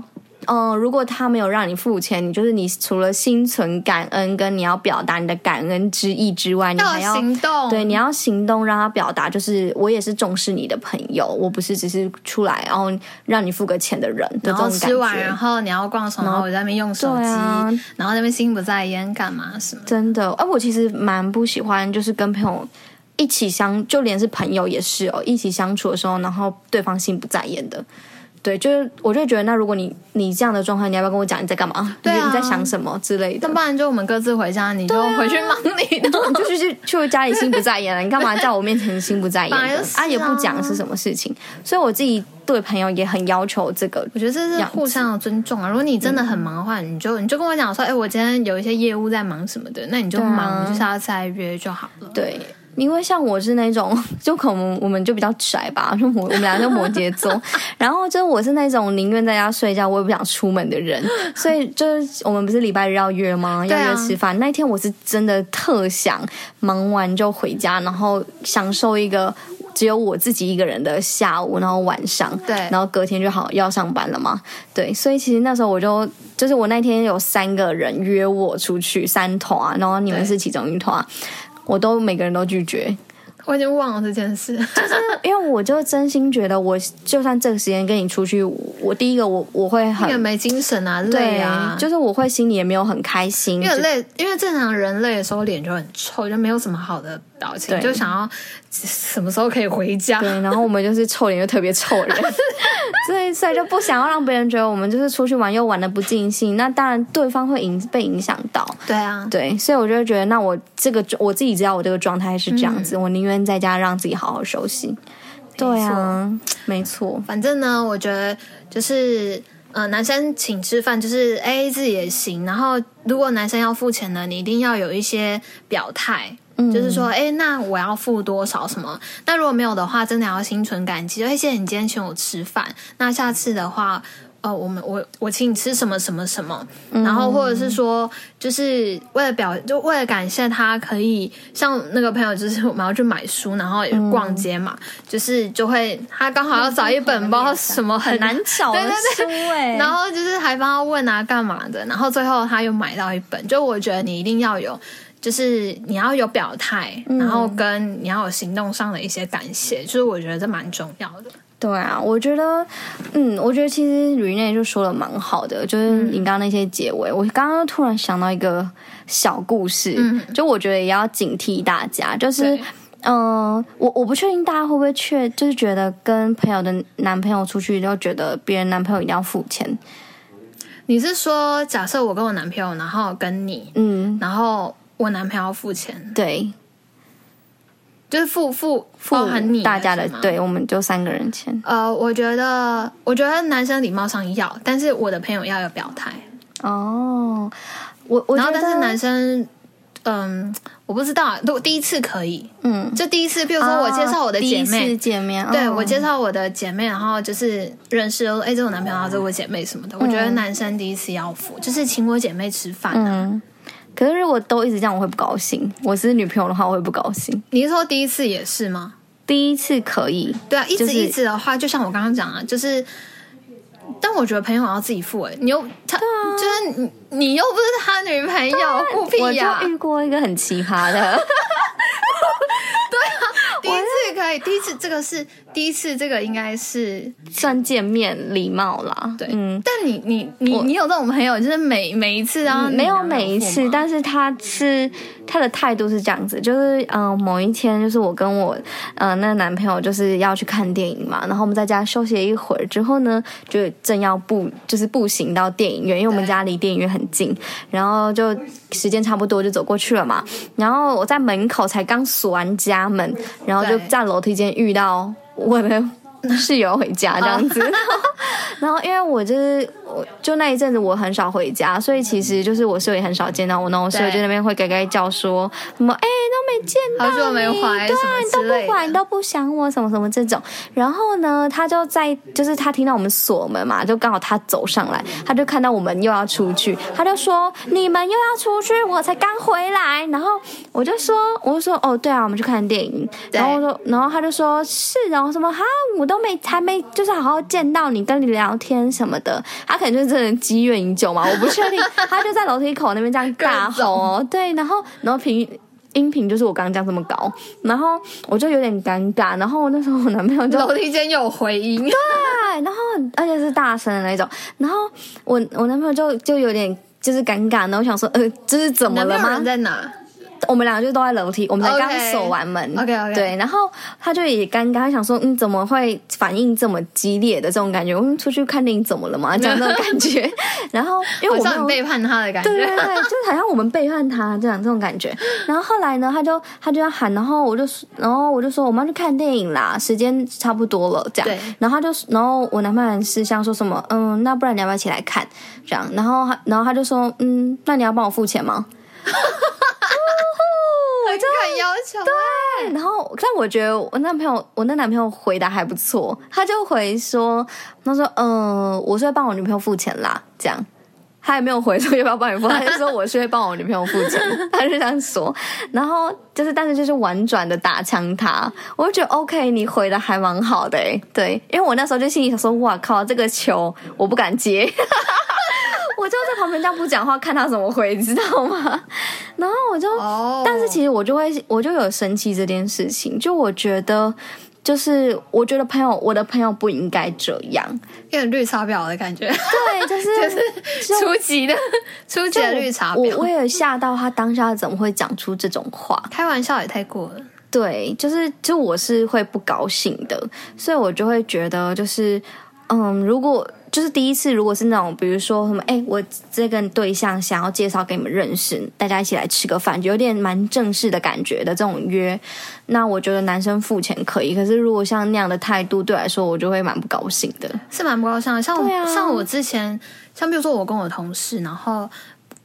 S1: 嗯、呃，如果他没有让你付钱，你就是你除了心存感恩，跟你要表达你的感恩之意之外，你还要
S2: 行动，
S1: 对，你要行动让他表达，就是我也是重视你的朋友，我不是只是出来然后让你付个钱的人的这种感觉。然后吃完，
S2: 然后你要逛什么？我在那边用手机，啊、然后那边心不在焉干嘛什么？
S1: 真的，哎，我其实蛮不喜欢，就是跟朋友。一起相，就连是朋友也是哦。一起相处的时候，然后对方心不在焉的，对，就是我就觉得，那如果你你这样的状况，你要不要跟我讲你在干嘛？对、啊，你在想什么之类的？
S2: 那不然就我们各自回家，你就回去忙你的，
S1: 你 就去去去家里心不在焉了。你干嘛在我面前心不在焉的？啊，啊，也不讲是什么事情。所以我自己对朋友也很要求这个，
S2: 我觉得这是互相的尊重啊。如果你真的很忙的话，嗯、你就你就跟我讲说，哎，我今天有一些业务在忙什么的，那你就忙，下次再约就好了。
S1: 对。因为像我是那种，就可能我们就比较宅吧，就 我我们俩就摩羯座，然后就我是那种宁愿在家睡觉，我也不想出门的人，所以就是我们不是礼拜日要约吗？要约吃饭，啊、那一天我是真的特想忙完就回家，然后享受一个只有我自己一个人的下午，然后晚上，
S2: 对，
S1: 然后隔天就好要上班了嘛，对，所以其实那时候我就就是我那天有三个人约我出去三团，然后你们是其中一团。我都每个人都拒绝，
S2: 我已经忘了这件事，
S1: 就是因为我就真心觉得，我就算这个时间跟你出去，我第一个我我会很
S2: 没精神啊，累啊，
S1: 就是我会心里也没有很开心，
S2: 因为累，因为正常人累的时候脸就很臭，就没有什么好的表情，就想要什么时候可以回家。
S1: 对，然后我们就是臭脸就特别臭人。所以，所以就不想要让别人觉得我们就是出去玩又玩的不尽兴，那当然对方会影被影响到。
S2: 对啊，
S1: 对，所以我就会觉得，那我这个我自己知道我这个状态是这样子，嗯、我宁愿在家让自己好好休息。对啊，没错。
S2: 反正呢，我觉得就是呃，男生请吃饭就是 AA 制也行，然后如果男生要付钱呢，你一定要有一些表态。就是说，哎，那我要付多少什么？那如果没有的话，真的要心存感激。就谢谢你今天请我吃饭。那下次的话，呃，我们我我请你吃什么什么什么。然后或者是说，就是为了表，就为了感谢他，可以像那个朋友，就是我们要去买书，然后也逛街嘛，嗯、就是就会他刚好要找一本，不知道什么很难找的书哎。然后就是还帮他问啊，干嘛的？然后最后他又买到一本。就我觉得你一定要有。就是你要有表态，然后跟你要有行动上的一些感谢，嗯、就是我觉得这蛮重要的。
S1: 对啊，我觉得，嗯，我觉得其实 Rene 就说的蛮好的，就是你刚刚那些结尾，嗯、我刚刚突然想到一个小故事，嗯、就我觉得也要警惕大家，就是，嗯、呃，我我不确定大家会不会确，就是觉得跟朋友的男朋友出去，就觉得别人男朋友一定要付钱。
S2: 你是说，假设我跟我男朋友，然后跟你，嗯，然后我男朋友要付钱，
S1: 对。
S2: 就是付付包含你
S1: 大家的，对，我们就三个人钱。
S2: 呃，我觉得，我觉得男生礼貌上要，但是我的朋友要有表态。
S1: 哦，我我
S2: 然后但是男生，嗯，我不知道，如果第一次可以，嗯，就第一次，比如说我介绍我的姐妹，
S1: 见面，
S2: 对、哦、我介绍我的姐妹，然后就是认识了，哎，这是我男朋友，这是我姐妹什么的。嗯、我觉得男生第一次要付，就是请我姐妹吃饭啊。嗯
S1: 可是如果都一直这样，我会不高兴。我是女朋友的话，我会不高兴。
S2: 你是说第一次也是吗？
S1: 第一次可以，
S2: 对啊，一直一直的话，就像我刚刚讲啊，就是，但我觉得朋友要自己付哎，你又他，啊，就是你你又不是他女朋友，不屁呀！
S1: 我就遇过一个很奇葩的。
S2: 对啊第一次可以，第一次这个是第一次，这个应该是
S1: 算见面礼貌啦。
S2: 对，嗯。但你你你你有这种朋友，就是每每一次啊，
S1: 没有每一次，但是他是他的态度是这样子，就是嗯、呃，某一天就是我跟我呃那个男朋友就是要去看电影嘛，然后我们在家休息了一会儿之后呢，就正要步就是步行到电影院，因为我们家离电影院很近，然后就时间差不多就走过去了嘛，然后我在门口才刚锁完家门。然后就在楼梯间遇到我的 室友回家这样子，然后因为我就是。就那一阵子我很少回家，所以其实就是我室友也很少见到我，那我室友就那边会嘎嘎叫说什么哎、欸、都没见到你，
S2: 好久没回，对，
S1: 你都不管，你都不想我什么什么这种。然后呢，他就在就是他听到我们锁门嘛，就刚好他走上来，他就看到我们又要出去，他就说你们又要出去，我才刚回来。然后我就说我就说哦对啊，我们去看电影。然后我说然后他就说是，然后什么哈我都没还没就是好好见到你跟你聊天什么的，他。可能就是这人积怨已久嘛，我不确定。他就在楼梯口那边这样大吼哦，对，然后然后频音频就是我刚刚讲这么高，然后我就有点尴尬。然后那时候我男朋友就
S2: 楼梯间有回音，对，
S1: 然后而且是大声的那种。然后我我男朋友就就有点就是尴尬，然后我想说，呃，这是怎么了吗？
S2: 人在哪？
S1: 我们两个就都在楼梯，我们才刚锁完门。
S2: OK OK，
S1: 对，然后他就也尴尬，他想说，嗯，怎么会反应这么激烈的这种感觉？我们出去看电影怎么了嘛？这样那种感觉。然后因为我们
S2: 背叛他的感觉，
S1: 对对对，就好像我们背叛他这样这种感觉。然后后来呢，他就他就要喊，然后我就然后我就说我们要去看电影啦，时间差不多了，这样。然后他就然后我男朋友是想说什么，嗯，那不然你要不要一起来看？这样。然后他然后他就说，嗯，那你要帮我付钱吗？
S2: 我就很要求，
S1: 对，然后但我觉得我男朋友，我那男朋友回答还不错，他就回说，他说，嗯、呃，我是会帮我女朋友付钱啦，这样，他也没有回说要不要帮你付，他就说我是会帮我女朋友付钱，他就这样说，然后就是，但是就是婉转的打枪他，我就觉得 OK，你回的还蛮好的，对，因为我那时候就心里想说，哇靠，这个球我不敢接。我就在旁边这样不讲话，看他怎么回，你知道吗？然后我就，oh. 但是其实我就会，我就有生气这件事情。就我觉得，就是我觉得朋友，我的朋友不应该这样，
S2: 有点绿茶婊的感觉。
S1: 对，就是
S2: 就是初级的初级的绿茶婊。
S1: 我我也吓到他当下怎么会讲出这种话？
S2: 开玩笑也太过了。
S1: 对，就是就我是会不高兴的，所以我就会觉得，就是嗯，如果。就是第一次，如果是那种，比如说什么，哎，我这个对象想要介绍给你们认识，大家一起来吃个饭，就有点蛮正式的感觉的这种约，那我觉得男生付钱可以。可是如果像那样的态度，对来说，我就会蛮不高兴的。
S2: 是蛮不高兴的。像像我之前，像比如说我跟我同事，然后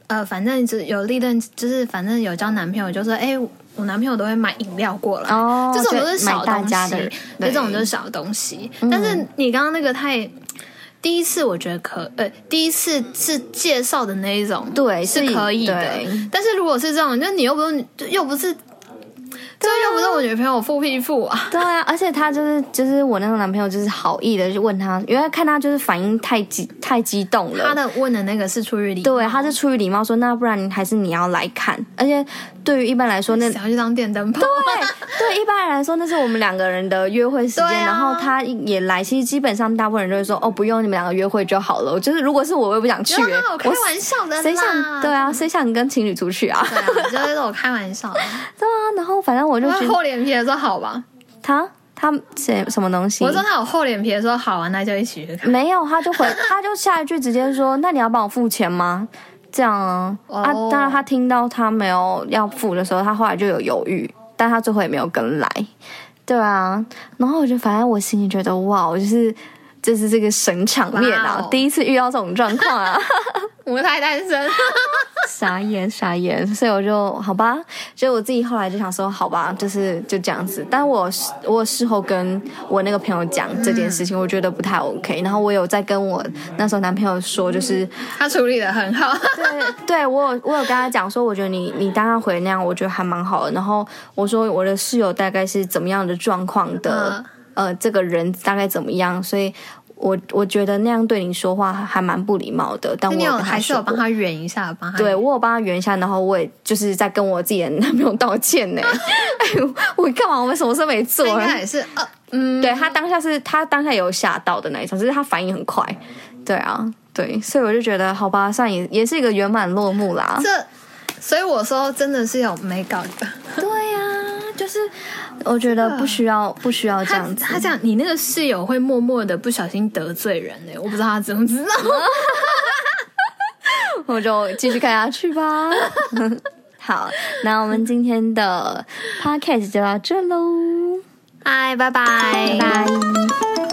S2: 呃，反正只有历任，就是反正有交男朋友，就说，哎，我男朋友都会买饮料过来，哦，这种都是小东西，这种就是小东西。但是你刚刚那个太。第一次我觉得可，呃，第一次是介绍的那一种，
S1: 对，
S2: 是可以的。但是如果是这种，就你又不是，又不是，这又不是我女朋友付屁付啊。
S1: 对啊，而且他就是就是我那个男朋友，就是好意的就问他，因为看他就是反应太激太激动了。
S2: 他的问的那个是出于礼貌，
S1: 对，他是出于礼貌说，那不然还是你要来看。而且对于一般来说，那
S2: 想要去当电灯泡。
S1: 对对，一般人来说那是我们两个人的约会时间，啊、然后他也来，其实基本上大部分人就会说哦，不用你们两个约会就好了。就是如果是我，我也不想去。
S2: 我开玩笑的，
S1: 谁想对啊？谁想跟情侣出去啊？
S2: 对啊，就是我开玩笑的。
S1: 对啊，然后反正我就
S2: 厚脸皮的说好吧。
S1: 他他谁什么东西？
S2: 我说他有厚脸皮的说好啊，那就一起去看。
S1: 没有，他就回，他就下一句直接说：“那你要帮我付钱吗？”这样啊。Oh. 啊，当然他听到他没有要付的时候，他后来就有犹豫，但他最后也没有跟来。对啊，然后我就反正我心里觉得哇，我就是就是这个神场面啊，wow. 第一次遇到这种状况啊。
S2: 母胎单身，
S1: 傻眼傻眼，所以我就好吧，所以我自己后来就想说，好吧，就是就这样子。但我我事后跟我那个朋友讲这件事情，我觉得不太 OK。然后我有在跟我那时候男朋友说，就是
S2: 他处理的很好。
S1: 对，对我有我有跟他讲说，我觉得你你当他回那样，我觉得还蛮好的。然后我说我的室友大概是怎么样的状况的，呃，这个人大概怎么样，所以。我我觉得那样对你说话还蛮不礼貌的，但我有
S2: 还是有帮他圆一下，帮他
S1: 对我有帮他圆一下，然后我也就是在跟我自己的男朋友道歉呢。哎呦，我干嘛？我们什么事没做？应
S2: 该也是呃，嗯，
S1: 对他当下是他当下有吓到的那一种，只是他反应很快。对啊，对，所以我就觉得好吧，算也也是一个圆满落幕啦。
S2: 这，所以我说真的是有美感的。
S1: 对呀、啊。就是我觉得不需要不需要这样子。
S2: 他，他这样，你那个室友会默默的不小心得罪人呢？我不知道他怎么知道。
S1: 我就继续看下去吧。好，那我们今天的 podcast 就到这喽。
S2: 嗨，拜拜，
S1: 拜拜。